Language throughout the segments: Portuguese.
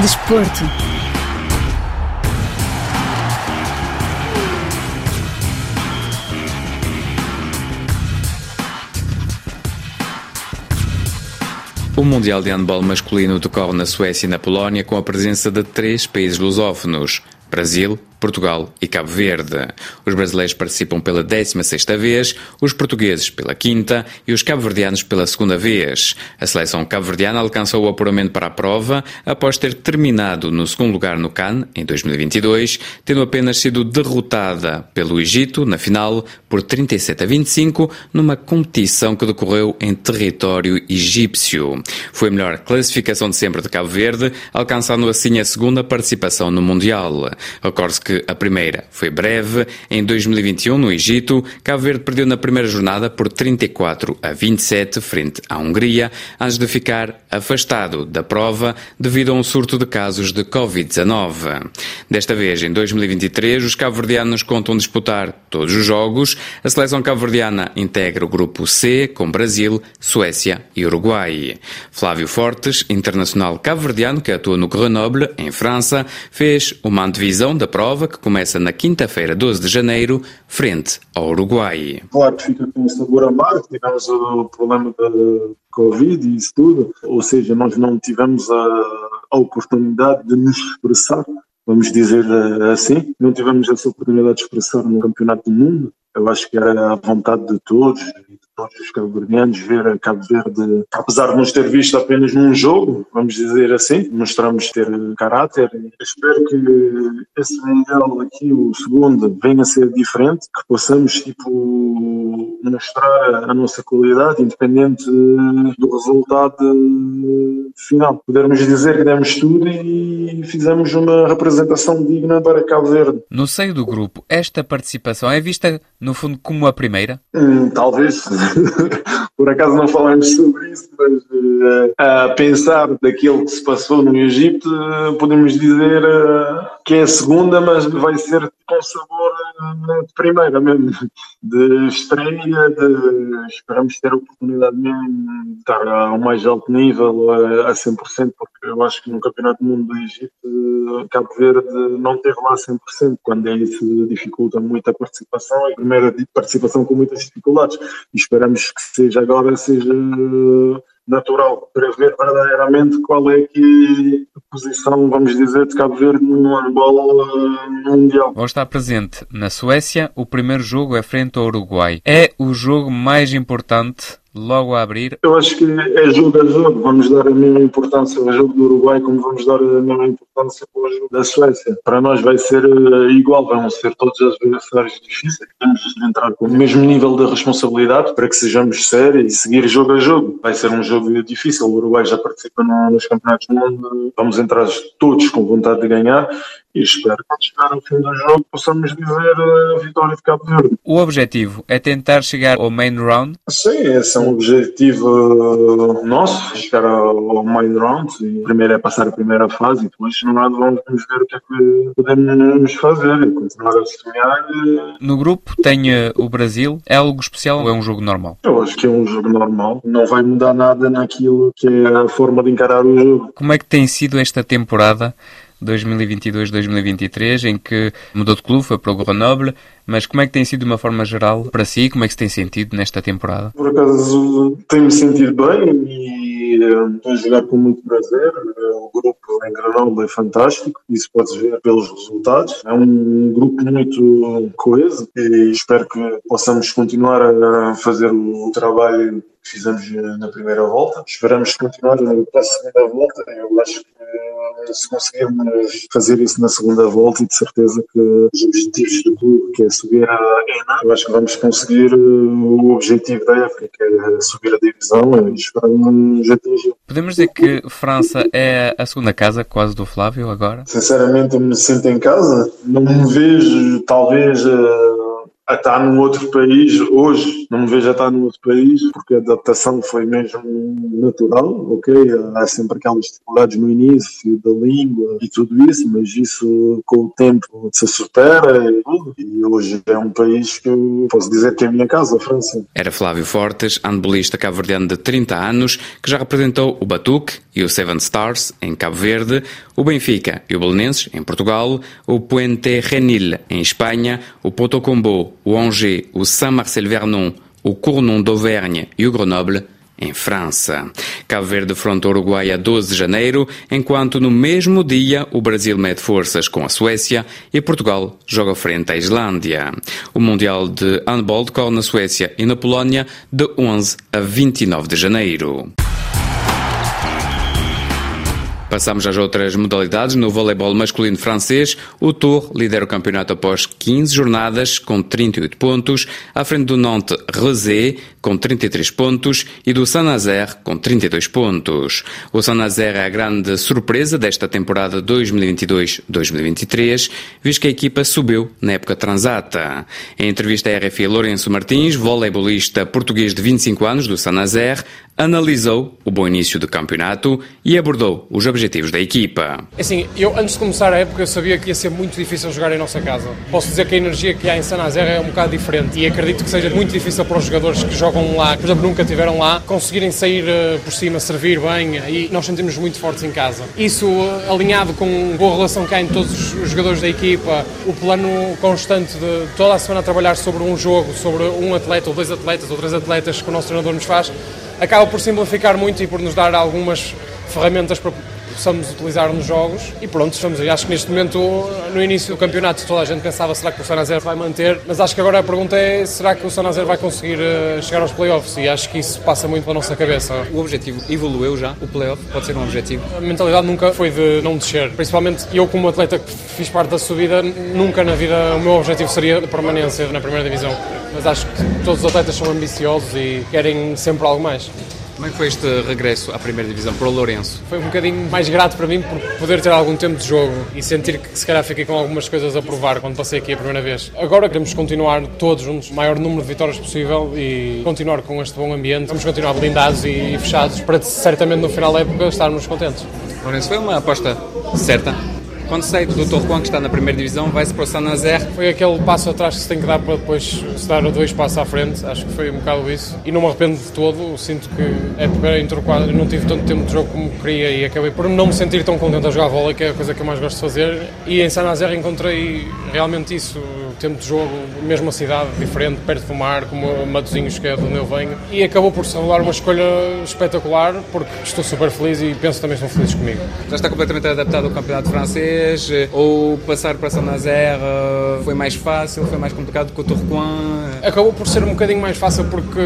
Desporto. O Mundial de Handball masculino decorre na Suécia e na Polónia com a presença de três países lusófonos: Brasil, Portugal e Cabo Verde. Os brasileiros participam pela 16ª vez, os portugueses pela quinta e os cabo-verdianos pela segunda vez. A seleção cabo-verdiana alcançou o apuramento para a prova após ter terminado no segundo lugar no CAN em 2022, tendo apenas sido derrotada pelo Egito na final por 37 a 25 numa competição que decorreu em território egípcio. Foi a melhor classificação de sempre de Cabo Verde, alcançando assim a segunda participação no Mundial. Recorde-se que a primeira foi breve. Em 2021, no Egito, Cabo Verde perdeu na primeira jornada por 34 a 27 frente à Hungria, antes de ficar afastado da prova devido a um surto de casos de Covid-19. Desta vez, em 2023, os cabo-verdianos contam disputar todos os jogos. A seleção cabo-verdiana integra o grupo C com Brasil, Suécia e Uruguai. Flávio Fortes, internacional cabo-verdiano que atua no Grenoble, em França, fez uma antevisão da prova prova que começa na quinta-feira, 12 de janeiro, frente ao Uruguai. Claro que fica com sabor amargo, tivemos o problema da Covid e isso tudo, ou seja, nós não tivemos a, a oportunidade de nos expressar, vamos dizer eh, assim, não tivemos essa oportunidade de expressar no Campeonato do Mundo. Eu acho que era a vontade de todos, todos os cabo-verdianos ver a Cabo Verde, apesar de nos ter visto apenas num jogo, vamos dizer assim, mostramos ter caráter. Espero que esse Mundial aqui, o segundo, venha a ser diferente, que possamos tipo, mostrar a nossa qualidade, independente do resultado final. Podermos dizer que demos tudo e fizemos uma representação digna para Cabo Verde. No seio do grupo, esta participação é vista, no fundo, como a primeira? Hum, talvez. Por acaso não falamos sobre isso, mas uh, a pensar daquilo que se passou no Egito, podemos dizer uh, que é a segunda, mas vai ser com sabor de primeira mesmo, de estreia, de esperamos ter a oportunidade mesmo de estar ao mais alto nível, a, a 100%, porque eu acho que no Campeonato do Mundo do Egito, Cabo Verde não teve lá 100%, quando é isso dificulta muito a participação, a primeira participação com muitas dificuldades, e esperamos que seja agora seja natural para ver verdadeiramente qual é que a posição, vamos dizer, de Cabo Verde no handball uh, mundial. Vão estar presente na Suécia, o primeiro jogo é frente ao Uruguai. É o jogo mais importante logo a abrir? Eu acho que é jogo a jogo. Vamos dar a mesma importância ao jogo do Uruguai como vamos dar a mesma importância ao jogo da Suécia. Para nós vai ser eh, igual, vão ser todos os adversários difíceis. Temos de entrar com o mesmo nível de responsabilidade para que sejamos sérios e seguir jogo a jogo. Vai ser um jogo difícil. O Uruguai já participa nos campeonatos do mundo. Vamos entrar todos com vontade de ganhar e espero que quando chegar ao fim do jogo possamos dizer a eh, vitória de Cabo Verde. O objetivo é tentar chegar ao main round? Sim, esse é um objetivo eh, nosso, chegar ao main round. E primeiro é passar a primeira fase e depois no lado vamos ver o que é que podemos fazer e continuar a sonhar. Eh. No grupo tem o Brasil. É algo especial ou é um jogo normal? Eu acho que é um jogo normal. Não vai mudar nada naquilo que é a forma de encarar o jogo. Como é que tem sido esta temporada? 2022-2023, em que mudou de clube, foi para o Grenoble, mas como é que tem sido de uma forma geral para si? Como é que se tem sentido nesta temporada? Por acaso tenho-me sentido bem e uh, estou a jogar com muito prazer. O grupo em Grenoble é fantástico, isso pode-se ver pelos resultados. É um grupo muito coeso e espero que possamos continuar a fazer o trabalho que fizemos na primeira volta. Esperamos continuar para a segunda volta. Eu acho que se conseguirmos fazer isso na segunda volta e de certeza que os objetivos do clube, que é subir a ENA, eu acho que vamos conseguir eh, o objetivo da época, que é subir a divisão e esperamos atingir. Podemos dizer que França é a segunda casa quase do Flávio agora? Sinceramente, eu me sinto em casa. Não me vejo, talvez, a estar num outro país, hoje não me vejo a estar num outro país, porque a adaptação foi mesmo natural, ok? Há sempre aquelas dificuldades no início da língua e tudo isso, mas isso com o tempo se supera e tudo. E hoje é um país que eu posso dizer que é a minha casa, a França. Era Flávio Fortes, handbolista cabo-verdiano de 30 anos, que já representou o Batuque e o Seven Stars em Cabo Verde, o Benfica e o Belenenses em Portugal, o Puente Genil em Espanha, o Porto O Angers, o Saint-Marcel-Vernon, o Cournon d'Auvergne e o Grenoble em França. Cabo Verde fronta o Uruguai a 12 de janeiro, enquanto no mesmo dia o Brasil mede forças com a Suécia e Portugal joga frente à Islândia. O Mundial de Handball decorre na Suécia e na Polónia de 11 a 29 de janeiro. Passamos às outras modalidades. No voleibol masculino francês, o Tour lidera o campeonato após 15 jornadas, com 38 pontos, à frente do Nantes Rezé, com 33 pontos, e do Saint-Nazaire, com 32 pontos. O Saint-Nazaire é a grande surpresa desta temporada 2022-2023, visto que a equipa subiu na época transata. Em entrevista à RFI, Lourenço Martins, voleibolista português de 25 anos do Saint-Nazaire, analisou o bom início do campeonato e abordou os objetivos da equipa. É assim, eu antes de começar a época sabia que ia ser muito difícil jogar em nossa casa. Posso dizer que a energia que há em Saint-Nazaire é um bocado diferente e acredito que seja muito difícil para os jogadores que jogam lá, que por exemplo nunca estiveram lá, conseguirem sair uh, por cima, servir bem e nós sentimos muito fortes em casa. Isso uh, alinhado com boa relação que há em todos os jogadores da equipa, o plano constante de toda a semana trabalhar sobre um jogo, sobre um atleta ou dois atletas ou três atletas que o nosso treinador nos faz, acaba por simplificar muito e por nos dar algumas ferramentas para possamos utilizar nos jogos e pronto, estamos aí. Acho que neste momento, no início do campeonato, toda a gente pensava será que o Sanazer vai manter, mas acho que agora a pergunta é será que o Sanazer vai conseguir uh, chegar aos playoffs e acho que isso passa muito pela nossa cabeça. O objetivo evoluiu já? O playoff pode ser um objetivo? A mentalidade nunca foi de não descer, principalmente eu como atleta que fiz parte da subida, nunca na vida o meu objetivo seria a permanência na primeira divisão, mas acho que todos os atletas são ambiciosos e querem sempre algo mais. Como é que foi este regresso à primeira divisão para o Lourenço? Foi um bocadinho mais grato para mim por poder ter algum tempo de jogo e sentir que se calhar fiquei com algumas coisas a provar quando passei aqui a primeira vez. Agora queremos continuar todos juntos, o maior número de vitórias possível e continuar com este bom ambiente. Vamos continuar blindados e fechados para certamente no final da época estarmos contentes. Lourenço, foi uma aposta certa? Quando sai do Torquão, que está na primeira divisão, vai-se para o San Nazaire. Foi aquele passo atrás que se tem que dar para depois se dar dois passos à frente. Acho que foi um bocado isso. E não me arrependo de todo. Sinto que a época interquadra não tive tanto tempo de jogo como queria e acabei por não me sentir tão contente a jogar vôlei, que é a coisa que eu mais gosto de fazer. E em San Nazaire encontrei realmente isso tempo de jogo, mesmo a cidade, diferente, perto do mar, como Matosinhos, que é de onde eu venho. E acabou por se revelar uma escolha espetacular, porque estou super feliz e penso que também estão felizes comigo. Já está completamente adaptado ao campeonato francês? Ou passar para Saint-Nazaire foi mais fácil, foi mais complicado que o Tourcoing? Acabou por ser um bocadinho mais fácil porque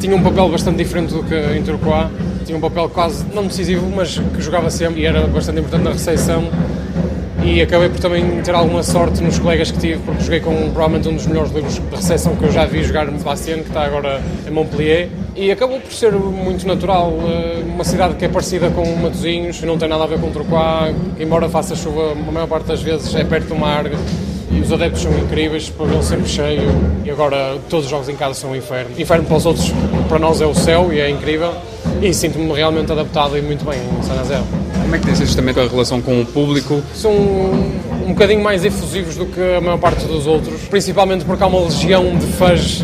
tinha um papel bastante diferente do que em Turcoa. Tinha um papel quase não decisivo, mas que jogava sempre e era bastante importante na recepção e acabei por também ter alguma sorte nos colegas que tive, porque joguei com provavelmente um dos melhores livros de recepção que eu já vi jogar no Sebastião, que está agora em Montpellier, e acabou por ser muito natural, eh, uma cidade que é parecida com Matosinhos, não tem nada a ver com Trocoá, embora faça chuva, a maior parte das vezes é perto do mar, e os adeptos são incríveis, o pavilhão sempre cheio, e agora todos os jogos em casa são um inferno. Inferno para os outros, para nós é o céu e é incrível, e sinto-me realmente adaptado e muito bem em San José. Como é que tem sido também a relação com o público? São um bocadinho mais efusivos do que a maior parte dos outros, principalmente porque há uma legião de fãs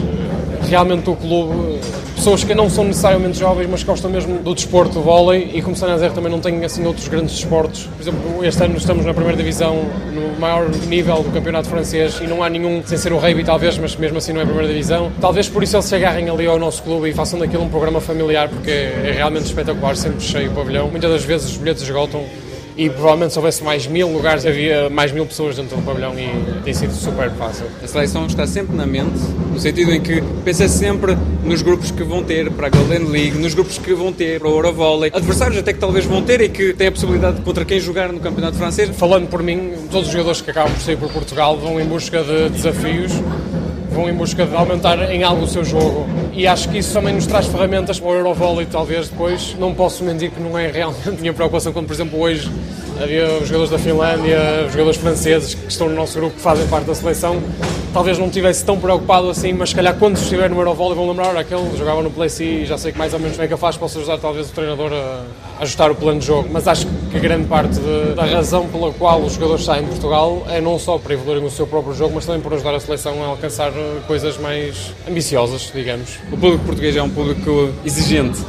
realmente do clube pessoas que não são necessariamente jovens, mas gostam mesmo do desporto, do vôlei, e como Saint também não tem assim outros grandes desportos. Por exemplo, este ano estamos na primeira divisão, no maior nível do campeonato francês, e não há nenhum, sem ser o rugby talvez, mas mesmo assim não é a primeira divisão. Talvez por isso eles se agarrem ali ao nosso clube e façam daquilo um programa familiar, porque é realmente espetacular, sempre cheio o pavilhão. Muitas das vezes os bilhetes esgotam e provavelmente se houvesse mais mil lugares havia mais mil pessoas dentro do pavilhão e tem sido super fácil. A seleção está sempre na mente, no sentido em que pensa sempre nos grupos que vão ter para a Golden League, nos grupos que vão ter para o Eurovolley, adversários até que talvez vão ter e que têm a possibilidade de contra quem jogar no Campeonato Francês. Falando por mim, todos os jogadores que acabam por sair por Portugal vão em busca de desafios vão em busca de aumentar em algo o seu jogo. E acho que isso também nos traz ferramentas para o Eurovolley, talvez depois. Não posso mentir que não é realmente minha preocupação quando, por exemplo, hoje havia os jogadores da Finlândia, os jogadores franceses que estão no nosso grupo, que fazem parte da seleção. Talvez não estivesse tão preocupado assim, mas se calhar quando estiver no Eurovolley vão lembrar, aquele jogava no Play C e já sei que mais ou menos bem que eu faço, posso ajudar talvez o treinador a ajustar o plano de jogo. Mas acho que a grande parte de, da razão pela qual os jogadores saem de Portugal é não só para evoluírem o seu próprio jogo, mas também para ajudar a seleção a alcançar eh, coisas mais ambiciosas, digamos. O público português é um público exigente.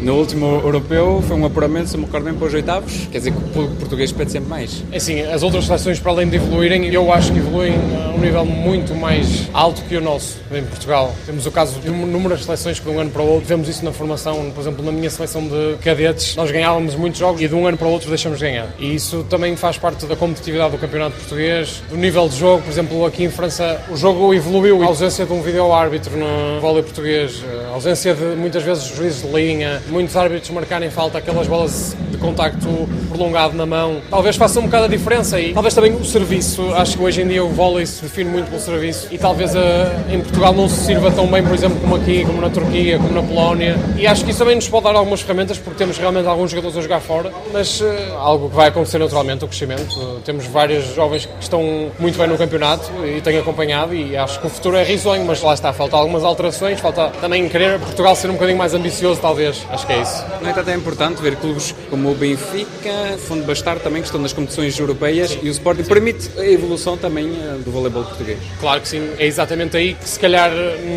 No último europeu foi um apuramento, se me recordo bem, para os oitavos. Quer dizer que o público português pede sempre mais. É assim, as outras seleções, para além de evoluírem, eu acho que evoluem a um nível muito mais alto que o nosso em Portugal. Temos o caso de inúmeras seleções que de um ano para o outro, vemos isso na formação, por exemplo, na minha seleção de cadetes, nós ganhávamos muitos jogos e de um ano para o outro deixamos de ganhar. E isso também faz parte da competitividade do campeonato português, do nível de jogo, por exemplo, aqui em França, o jogo evoluiu, a ausência de um vídeo árbitro no vôlei português, a ausência de muitas vezes juízes de linha, muitos árbitros marcarem falta aquelas bolas contacto prolongado na mão, talvez faça um bocado a diferença e talvez também o serviço, acho que hoje em dia o vôlei se define muito pelo serviço. E talvez eh, em Portugal não se sirva tão bem, por exemplo, como aqui, como na Turquia, como na Polónia. E acho que isso também nos pode dar algumas ferramentas porque temos realmente alguns jogadores a jogar fora, mas uh, algo que vai acontecer naturalmente, o crescimento. Uh, temos vários jovens que estão muito bem no campeonato e tenho acompanhado e acho que o futuro é risonho, mas lá está, falta algumas alterações, falta também querer Portugal ser um bocadinho mais ambicioso, talvez, acho que é isso. No entanto, é importante ver clubes como o Benfica, Fundo Bastar também, que estão nas competições europeias Sim. e o Sporting permite a evolução também eh, do voleibol português. Claro que sim, é exatamente aí que se calhar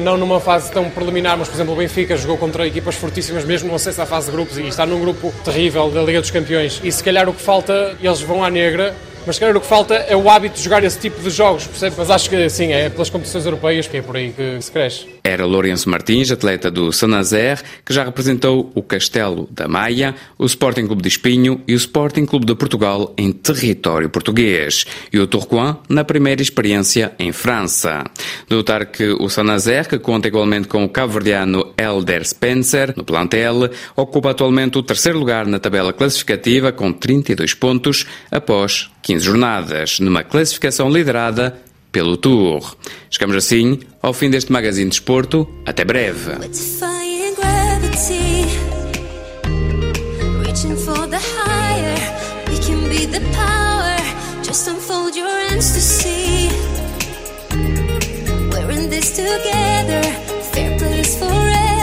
não numa fase tão preliminar, mas por exemplo o Benfica jogou contra equipas fortíssimas mesmo no acesso à fase de grupos e está num grupo terrível da Liga dos Campeões e se calhar o que falta, eles vão à negra mas se calhar o que falta é o hábito de jogar esse tipo de jogos, percebe? Mas acho que sim, é pelas competições europeias que é por aí que se cresce. Era Lourenço Martins, atleta do Sanazer, que já representou o Castelo da Maia, o Sporting Clube de Espinho e o Sporting Clube de Portugal em território português, e o Tourcoing na primeira experiência em França. Notar que o Sanazer, que conta igualmente com o cabo-verdiano Elder Spencer no plantel, ocupa atualmente o terceiro lugar na tabela classificativa com 32 pontos após 15 jornadas, numa classificação liderada pelo Tour. Chegamos assim ao fim deste Magazine de Esporto. Até breve. together, fair place forever.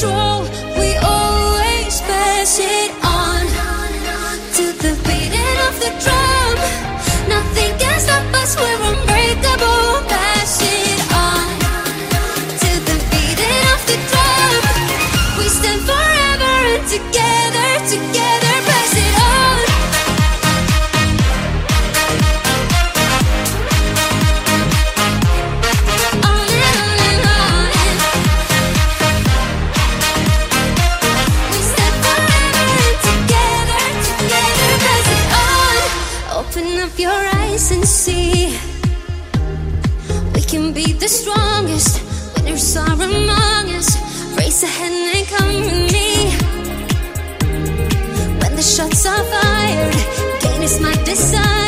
中 up your eyes and see. We can be the strongest when there's are among us. Raise a hand and come with me. When the shots are fired, gain is my desire.